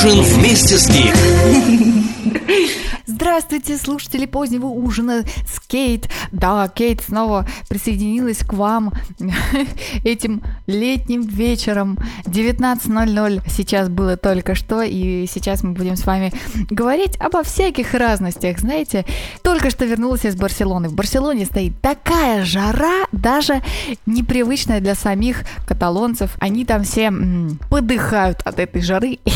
ужин вместе с Гик. Здравствуйте, слушатели позднего ужина с Кейт. Да, Кейт снова присоединилась к вам этим летним вечером. 19.00 сейчас было только что, и сейчас мы будем с вами говорить обо всяких разностях. Знаете, только что вернулась из Барселоны. В Барселоне стоит такая жара, даже непривычная для самих каталонцев. Они там все подыхают от этой жары.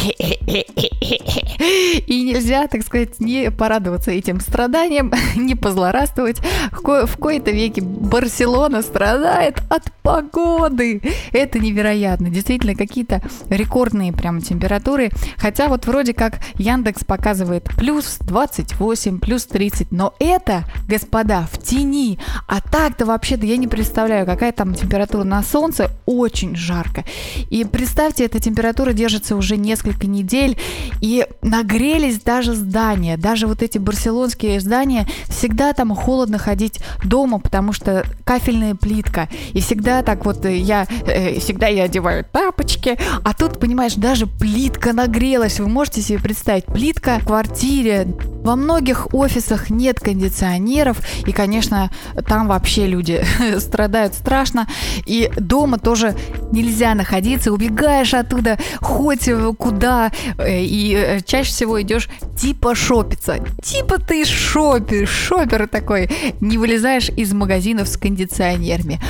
И нельзя, так сказать, не порадоваться этим страданиям, не позлорадствовать. В, ко- в кои-то веке Барселона страдает от погоды. Это невероятно. Действительно, какие-то рекордные прям температуры. Хотя вот вроде как Яндекс показывает плюс 28, плюс 30. Но это, господа, в тени. А так-то вообще-то я не представляю, какая там температура на солнце. Очень жарко. И представьте, эта температура держится уже несколько недель. И нагрелись даже здания. Даже вот эти барселонские здания. Всегда там холодно ходить дома, потому что кафельная плитка. И всегда так вот я, э, всегда я одеваю тапочки. А тут, понимаешь, даже плитка нагрелась. Вы можете себе представить, плитка в квартире. Во многих офисах нет кондиционеров. И, конечно, там вообще люди страдают страшно. И дома тоже нельзя находиться. Убегаешь оттуда хоть куда. э, И э, чаще всего идешь типа шопиться. Типа ты шопер, шопер такой. Не вылезаешь из магазинов с кондиционерами.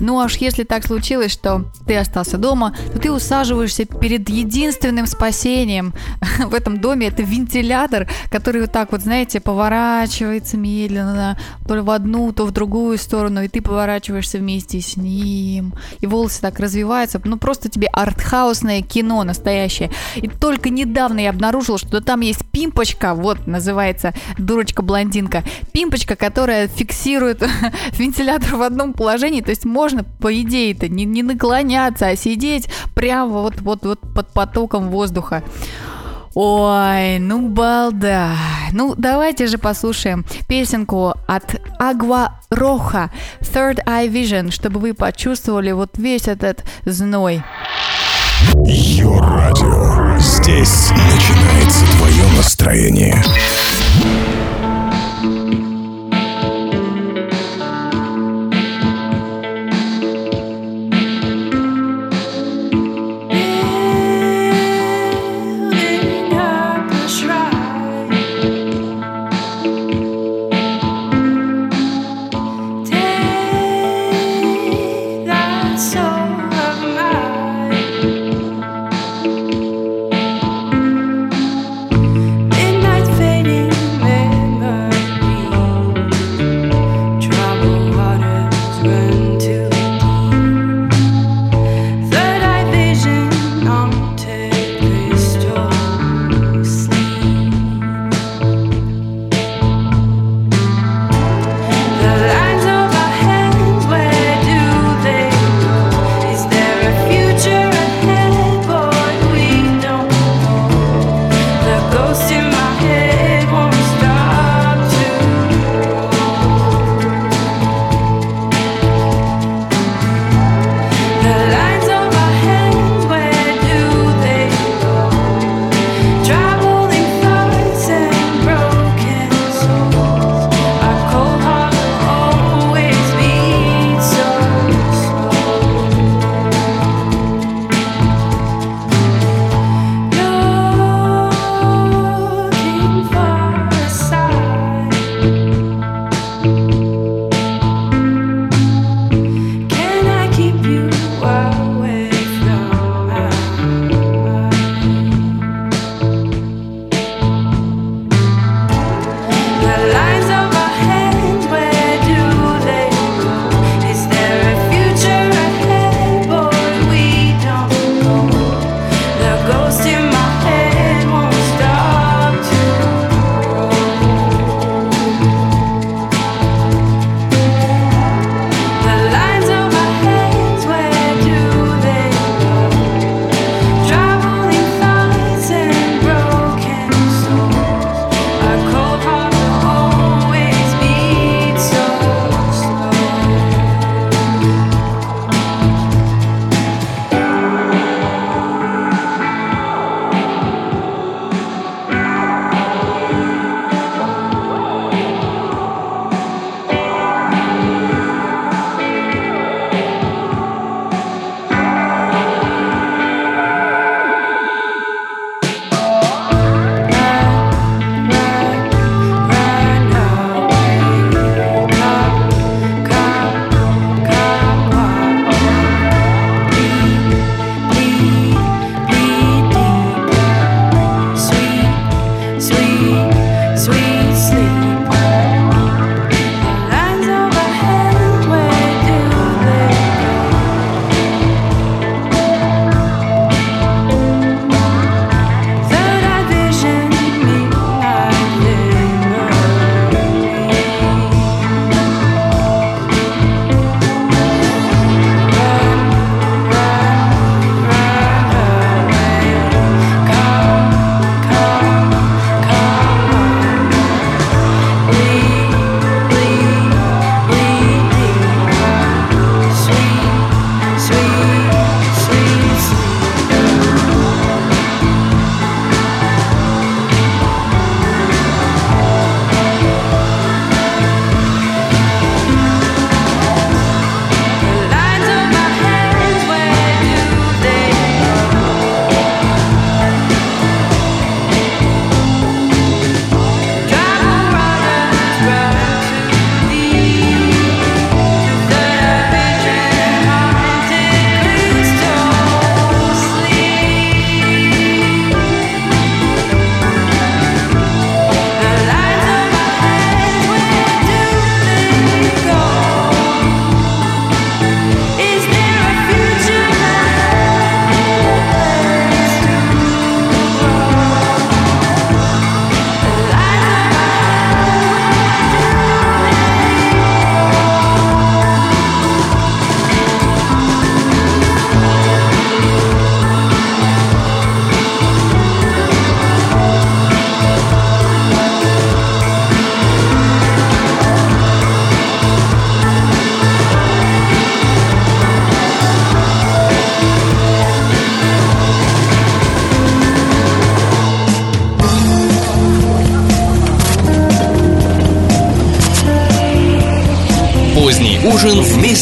Ну аж если так случилось, что ты остался дома, то ты усаживаешься перед единственным спасением в этом доме. Это вентилятор, который вот так вот, знаете, поворачивается медленно, то в одну, то в другую сторону, и ты поворачиваешься вместе с ним. И волосы так развиваются. Ну просто тебе артхаусное кино настоящее. И только недавно я обнаружила, что там есть пимпочка, вот называется дурочка-блондинка. Пимпочка, которая фиксирует вентилятор в одном положении, то есть можно, по идее-то, не, не наклоняться, а сидеть прямо вот, вот, вот под потоком воздуха. Ой, ну балда. Ну, давайте же послушаем песенку от Agua Roja Third Eye Vision, чтобы вы почувствовали вот весь этот зной. Йо-радио. Здесь начинается твое настроение.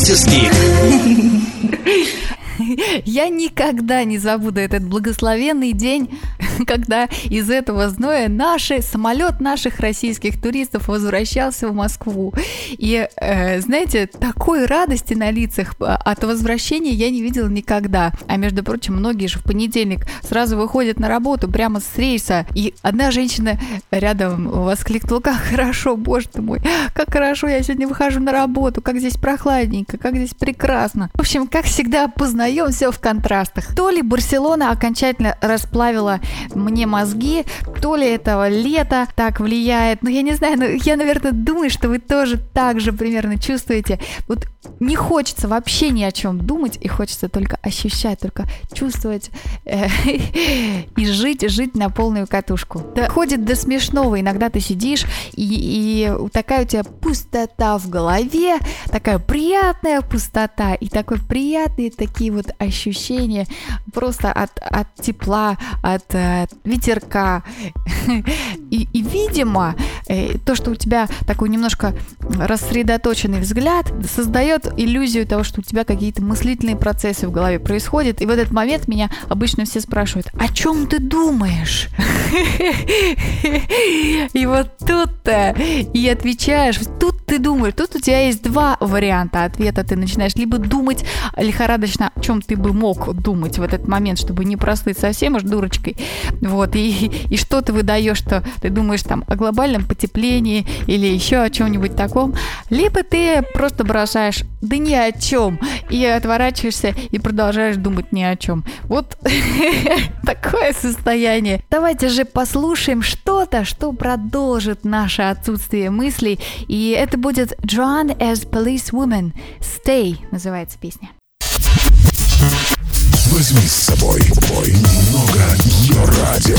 Ужин никогда не забуду этот благословенный день, когда из этого зноя наши, самолет наших российских туристов возвращался в Москву. И, э, знаете, такой радости на лицах э, от возвращения я не видела никогда. А между прочим, многие же в понедельник сразу выходят на работу прямо с рейса. И одна женщина рядом воскликнула, как хорошо, боже ты мой, как хорошо, я сегодня выхожу на работу, как здесь прохладненько, как здесь прекрасно. В общем, как всегда, познаем все в контрастах. То ли Барселона окончательно расплавила мне мозги, то ли этого лета так влияет. Ну, я не знаю, но я, наверное, думаю, что вы тоже так же примерно чувствуете. Вот не хочется вообще ни о чем думать, и хочется только ощущать, только чувствовать э, и жить, жить на полную катушку. Доходит до смешного. Иногда ты сидишь, и, и такая у тебя пустота в голове, такая приятная пустота, и такой приятные такие вот ощущения просто от, от тепла, от э, ветерка. И, и видимо, э, то, что у тебя такой немножко рассредоточенный взгляд, создает иллюзию того, что у тебя какие-то мыслительные процессы в голове происходят. И в этот момент меня обычно все спрашивают, о чем ты думаешь? И вот тут-то и отвечаешь, тут ты думаешь, тут у тебя есть два варианта ответа. Ты начинаешь либо думать лихорадочно, о чем ты бы мог думать в этот момент, чтобы не прослыть совсем уж дурочкой. Вот, и, и что ты выдаешь, что ты думаешь там о глобальном потеплении или еще о чем-нибудь таком. Либо ты просто бросаешь, да ни о чем, и отворачиваешься и продолжаешь думать ни о чем. Вот такое состояние. Давайте же послушаем что-то, что продолжит наше отсутствие мыслей. И это будет Drawn as Policewoman. Stay называется песня. Возьми с собой бой, немного ее радио.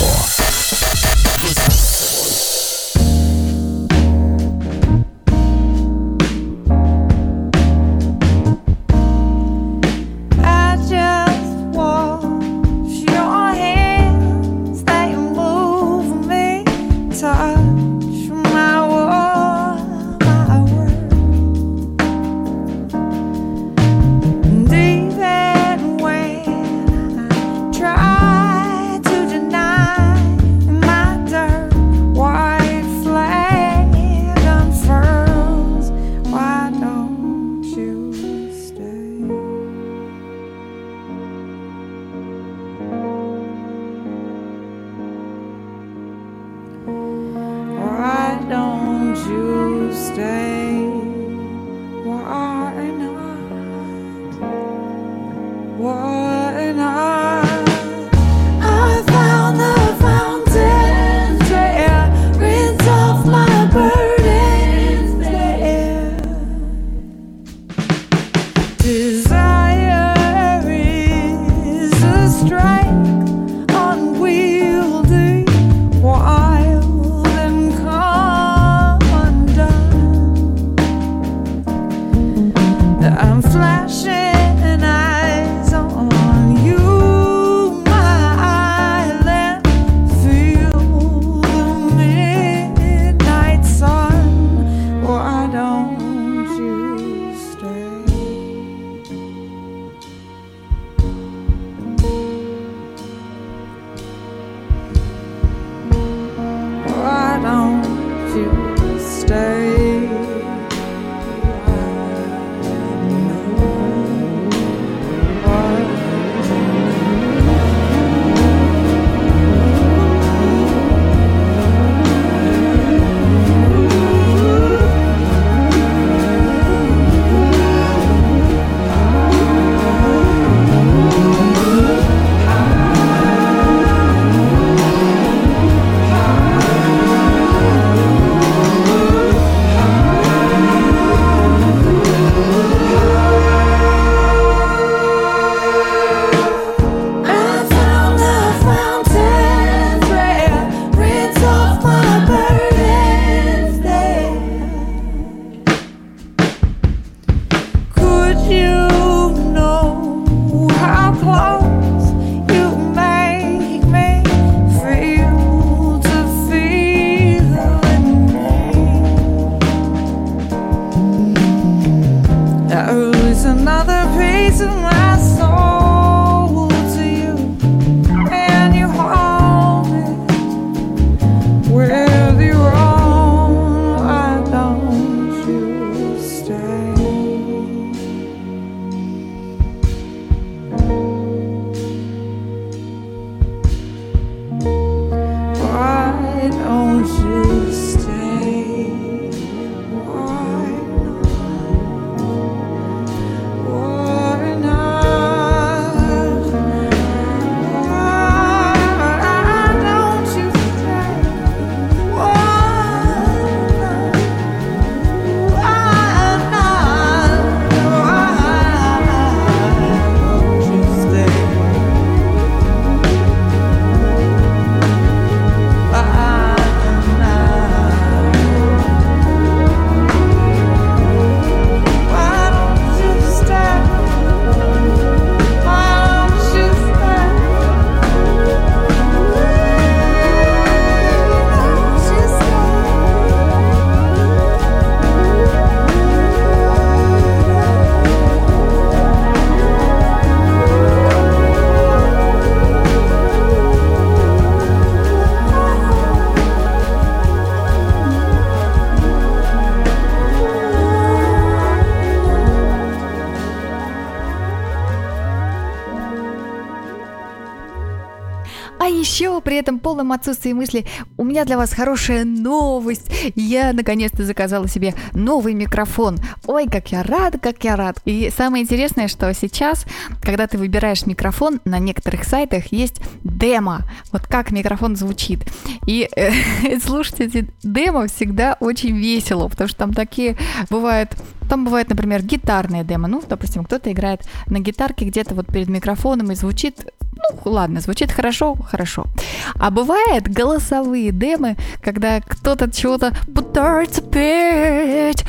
Полном отсутствии мысли у меня для вас хорошая новость. Я наконец-то заказала себе новый микрофон. Ой, как я рада, как я рад. И самое интересное, что сейчас, когда ты выбираешь микрофон, на некоторых сайтах есть демо. Вот как микрофон звучит. И э, слушать эти демо всегда очень весело, потому что там такие бывают там бывает, например, гитарные демо. Ну, допустим, кто-то играет на гитарке где-то вот перед микрофоном и звучит, ну, ладно, звучит хорошо, хорошо. А бывает голосовые демы, когда кто-то чего-то пытается петь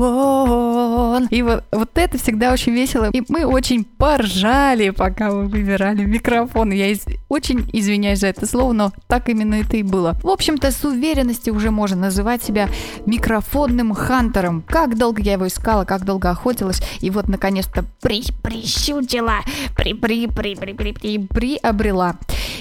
микрофон. И вот, вот это всегда очень весело. И мы очень поржали, пока мы выбирали микрофон. Я из- очень извиняюсь за это слово, но так именно это и было. В общем-то, с уверенностью уже можно называть себя микрофонным хантером. Как долго я его искала, как долго охотилась, и вот наконец-то при прищутила, при при при при при при приобрела.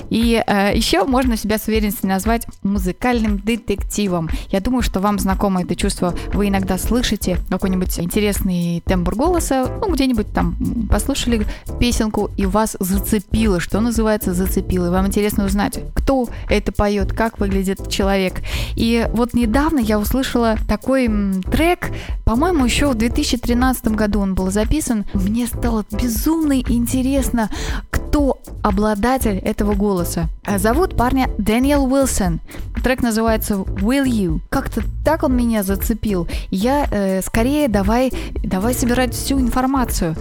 И э, еще можно себя с уверенностью назвать музыкальным детективом. Я думаю, что вам знакомо это чувство. Вы иногда слышите какой-нибудь интересный тембр голоса, ну, где-нибудь там послушали песенку, и вас зацепило, что называется зацепило. Вам интересно узнать, кто это поет, как выглядит человек. И вот недавно я услышала такой м, трек, по-моему, еще в 2013 году он был записан. Мне стало безумно интересно, кто обладатель этого голоса. А Зовут парня Дэниел Уилсон. Трек называется Will You. Как-то так он меня зацепил. Я э, скорее давай, давай собирать всю информацию.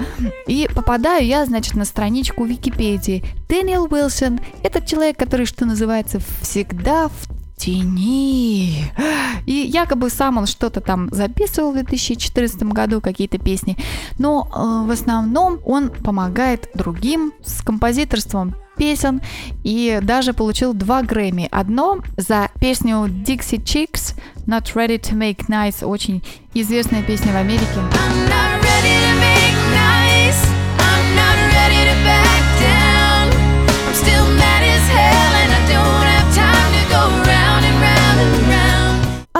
И попадаю я, значит, на страничку Википедии. Дэниел Уилсон – это человек, который, что называется, всегда в тени. И якобы сам он что-то там записывал в 2014 году, какие-то песни. Но э, в основном он помогает другим с композиторством песен и даже получил два Грэмми. Одно за песню Dixie Chicks Not Ready to Make Nice, очень известная песня в Америке.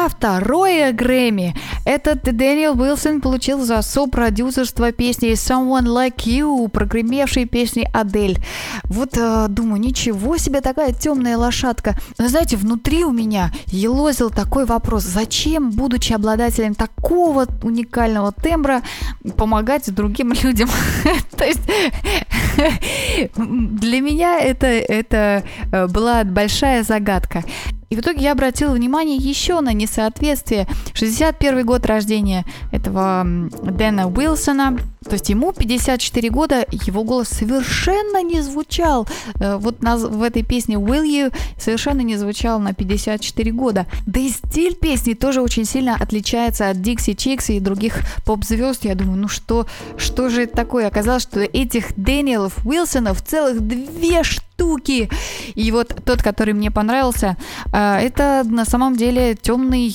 Второе Грэмми этот Дэниел Уилсон получил за сопродюсерство песни Someone Like You, прогремевшей песни Адель. Вот э, думаю, ничего себе такая темная лошадка. Но знаете, внутри у меня елозил такой вопрос, зачем, будучи обладателем такого уникального тембра, помогать другим людям? То есть для меня это, это э, была большая загадка. И в итоге я обратила внимание еще на несоответствие. 61 год рождения этого Дэна Уилсона, то есть ему 54 года, его голос совершенно не звучал. Э, Вот в этой песне Will You совершенно не звучал на 54 года. Да и стиль песни тоже очень сильно отличается от Dixie Chicks и других поп-звезд. Я думаю, ну что, что же это такое? Оказалось, что этих Дэниелов Уилсонов целых две штуки. И вот тот, который мне понравился, э, это на самом деле темный,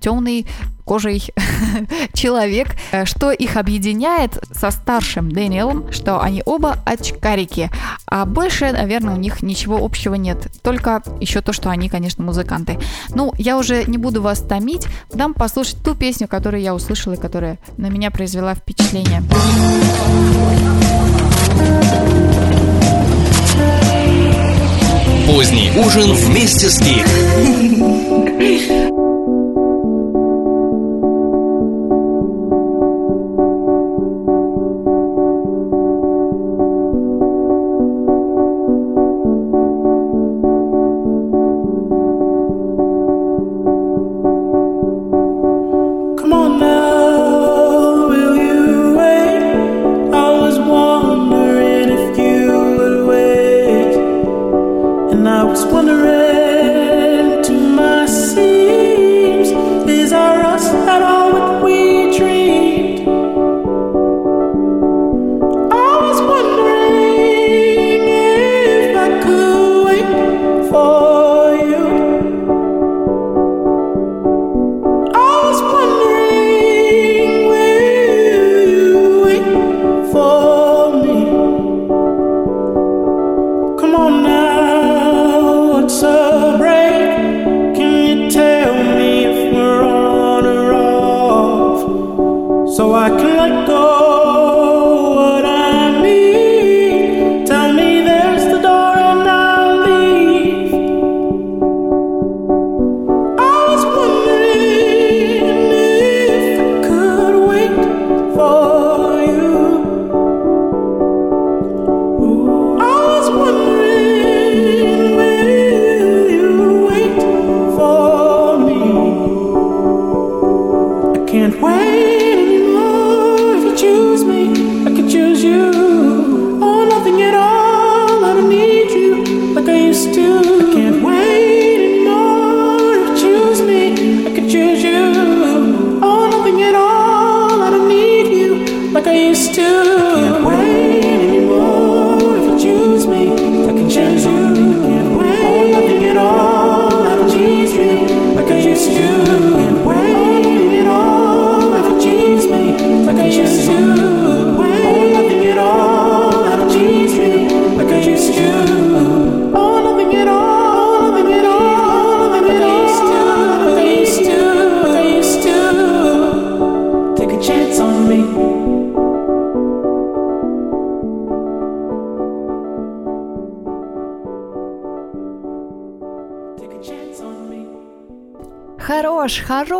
темный темнокожий человек. Э, Что их объединяет со старшим Дэниелом, что они оба очкарики. А больше, наверное, у них ничего общего нет. Только еще то, что они, конечно, музыканты. Ну, я уже не буду вас томить. Дам послушать ту песню, которую я услышала и которая на меня произвела впечатление. Поздний ужин вместе с Гик.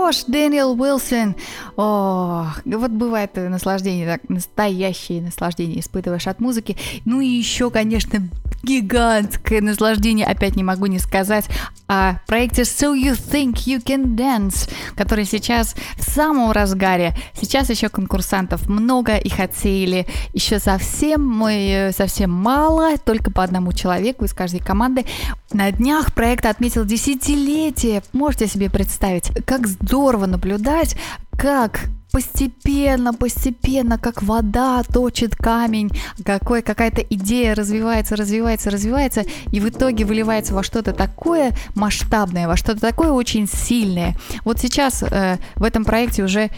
Хорош, хорош, Дэниел Уилсон. О, вот бывает наслаждение, так, настоящее наслаждение испытываешь от музыки. Ну и еще, конечно, гигантское наслаждение, опять не могу не сказать, о проекте So You Think You Can Dance, который сейчас в самом разгаре. Сейчас еще конкурсантов много, их отсеяли еще совсем, мы, совсем мало, только по одному человеку из каждой команды. На днях проект отметил десятилетие. Можете себе представить, как здорово наблюдать, как постепенно, постепенно, как вода точит камень, какой, какая-то идея развивается, развивается, развивается, и в итоге выливается во что-то такое масштабное, во что-то такое очень сильное. Вот сейчас э, в этом проекте уже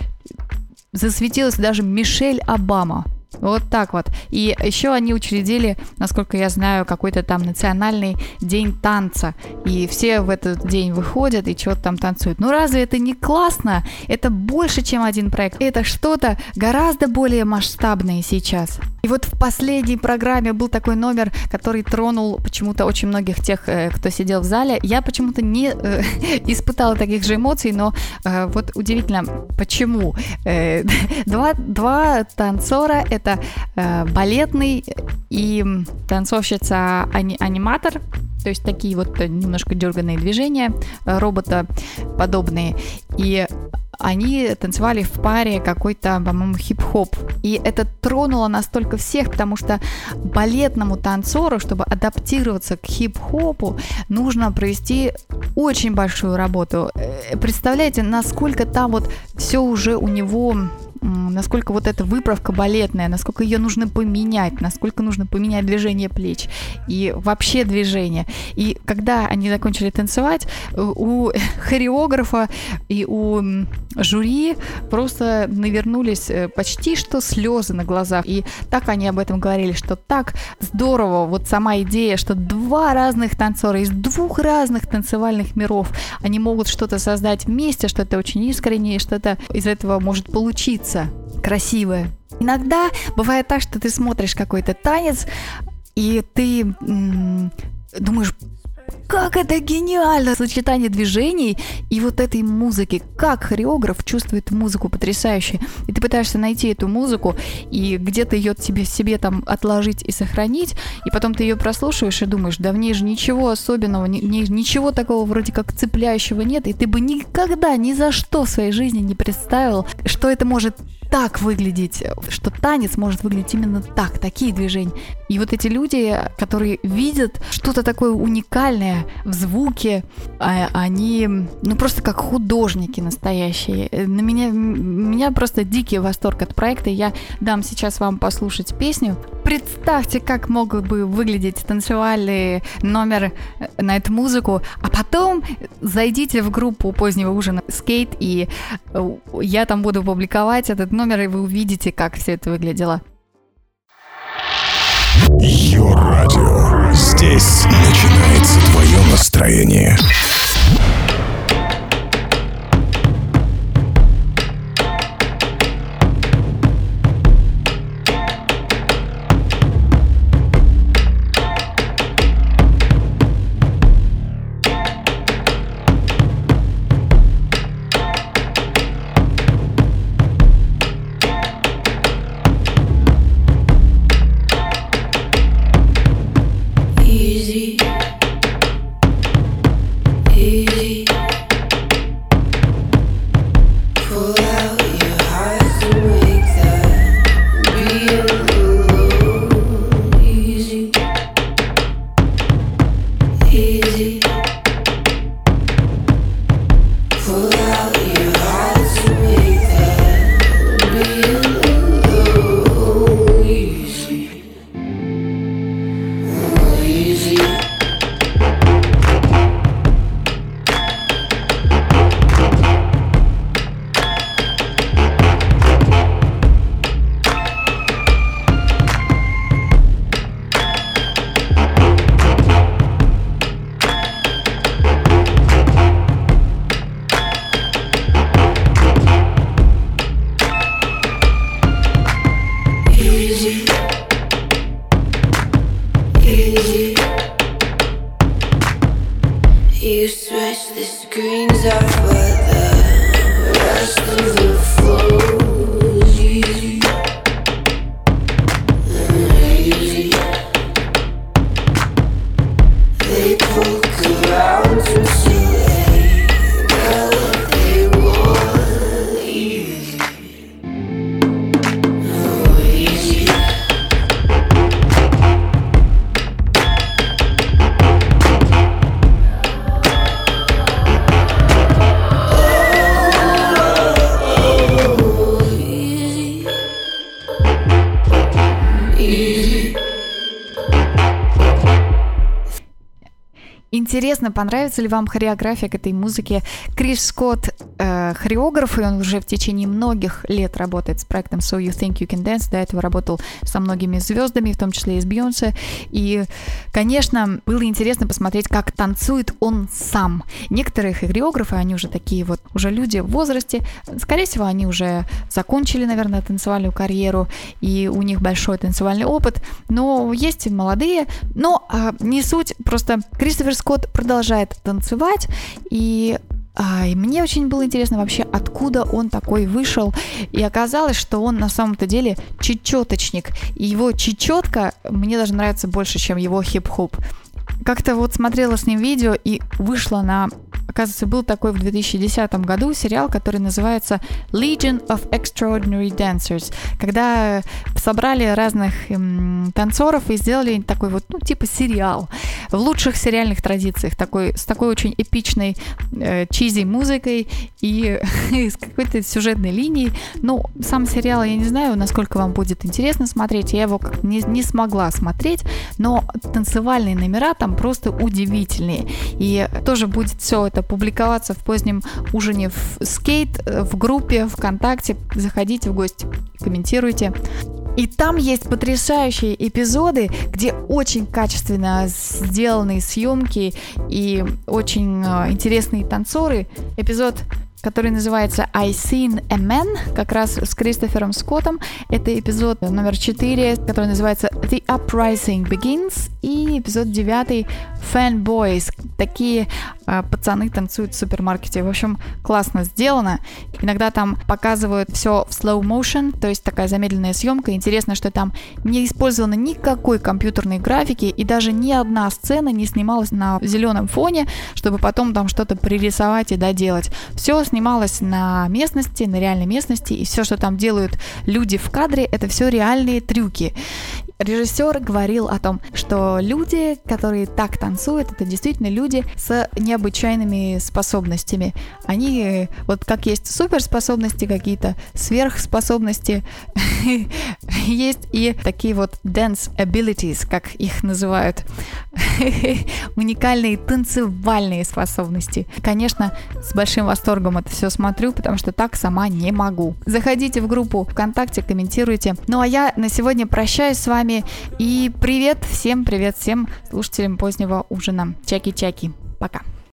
засветилась даже Мишель Обама. Вот так вот. И еще они учредили, насколько я знаю, какой-то там национальный день танца. И все в этот день выходят и что-то там танцуют. Ну разве это не классно? Это больше, чем один проект. Это что-то гораздо более масштабное сейчас. И вот в последней программе был такой номер, который тронул почему-то очень многих тех, э, кто сидел в зале. Я почему-то не э, испытала таких же эмоций, но э, вот удивительно, почему. Э, два, два танцора, это э, балетный и танцовщица ани- аниматор, то есть такие вот э, немножко дерганные движения, э, робота подобные. И они танцевали в паре какой-то, по-моему, хип-хоп. И это тронуло настолько всех, потому что балетному танцору, чтобы адаптироваться к хип-хопу, нужно провести очень большую работу. Э, Представляете, насколько там вот все уже у него насколько вот эта выправка балетная, насколько ее нужно поменять, насколько нужно поменять движение плеч и вообще движение. И когда они закончили танцевать, э, у хореографа и у жюри просто навернулись э, почти что слезы на глазах. И так они об этом говорили, что так здорово, вот сама идея, что два разных танцора из двух разных танцевальных миров, они могут что-то создать вместе, что-то очень искреннее, что-то из этого может получиться красивое. Иногда бывает так, что ты смотришь какой-то танец, и ты м, думаешь, как это гениально! Сочетание движений и вот этой музыки. Как хореограф чувствует музыку потрясающе. И ты пытаешься найти эту музыку и где-то ее тебе себе там отложить и сохранить, и потом ты ее прослушиваешь и думаешь, да в ней же ничего особенного, ни- ничего такого вроде как цепляющего нет, и ты бы никогда ни за что в своей жизни не представил, что это может так выглядеть, что танец может выглядеть именно так, такие движения. И вот эти люди, которые видят что-то такое уникальное в звуке, а- они, ну, просто как художники настоящие. Э, На меня, меня просто дикий восторг от проекта. Я дам сейчас вам послушать песню. Представьте, как мог бы выглядеть танцевальный номер э, на эту музыку, а потом зайдите в группу позднего ужина Скейт, и э, я там буду публиковать этот номер, и вы увидите, как все это выглядело. Йо-радио. Здесь начинается твое настроение. Понравится ли вам хореография к этой музыке? Крис Скотт хореограф, и он уже в течение многих лет работает с проектом So You Think You Can Dance. До этого работал со многими звездами, в том числе и с Бейонсе. И, конечно, было интересно посмотреть, как танцует он сам. Некоторые хореографы, они уже такие вот, уже люди в возрасте. Скорее всего, они уже закончили, наверное, танцевальную карьеру, и у них большой танцевальный опыт. Но есть молодые. Но а, не суть, просто Кристофер Скотт продолжает танцевать, и а, и мне очень было интересно вообще, откуда он такой вышел. И оказалось, что он на самом-то деле чечеточник. И его чечетка мне даже нравится больше, чем его хип-хоп. Как-то вот смотрела с ним видео и вышла на... Оказывается, был такой в 2010 году сериал, который называется Legion of Extraordinary Dancers, когда собрали разных м, танцоров и сделали такой вот, ну, типа сериал. В лучших сериальных традициях, такой, с такой очень эпичной э, чизи музыкой и с какой-то сюжетной линией. Ну, сам сериал, я не знаю, насколько вам будет интересно смотреть, я его не, не смогла смотреть, но танцевальные номера там просто удивительные. И тоже будет все это публиковаться в позднем ужине в скейт, э, в группе ВКонтакте. Заходите в гости, комментируйте. И там есть потрясающие эпизоды, где очень качественно сделанные съемки и очень э, интересные танцоры. Эпизод который называется I Seen a Man, как раз с Кристофером Скоттом. Это эпизод номер 4, который называется The Uprising Begins, и эпизод 9 Fanboys. Такие пацаны танцуют в супермаркете. В общем, классно сделано. Иногда там показывают все в slow motion, то есть такая замедленная съемка. Интересно, что там не использовано никакой компьютерной графики, и даже ни одна сцена не снималась на зеленом фоне, чтобы потом там что-то пририсовать и доделать. Все снималось на местности, на реальной местности, и все, что там делают люди в кадре, это все реальные трюки. Режиссер говорил о том, что люди, которые так танцуют, это действительно люди с необычайными способностями. Они, вот как есть суперспособности какие-то, сверхспособности, есть и такие вот dance abilities, как их называют, уникальные танцевальные способности. Конечно, с большим восторгом это все смотрю, потому что так сама не могу. Заходите в группу ВКонтакте, комментируйте. Ну а я на сегодня прощаюсь с вами и привет всем, привет всем слушателям позднего ужина. Чаки-чаки. Пока.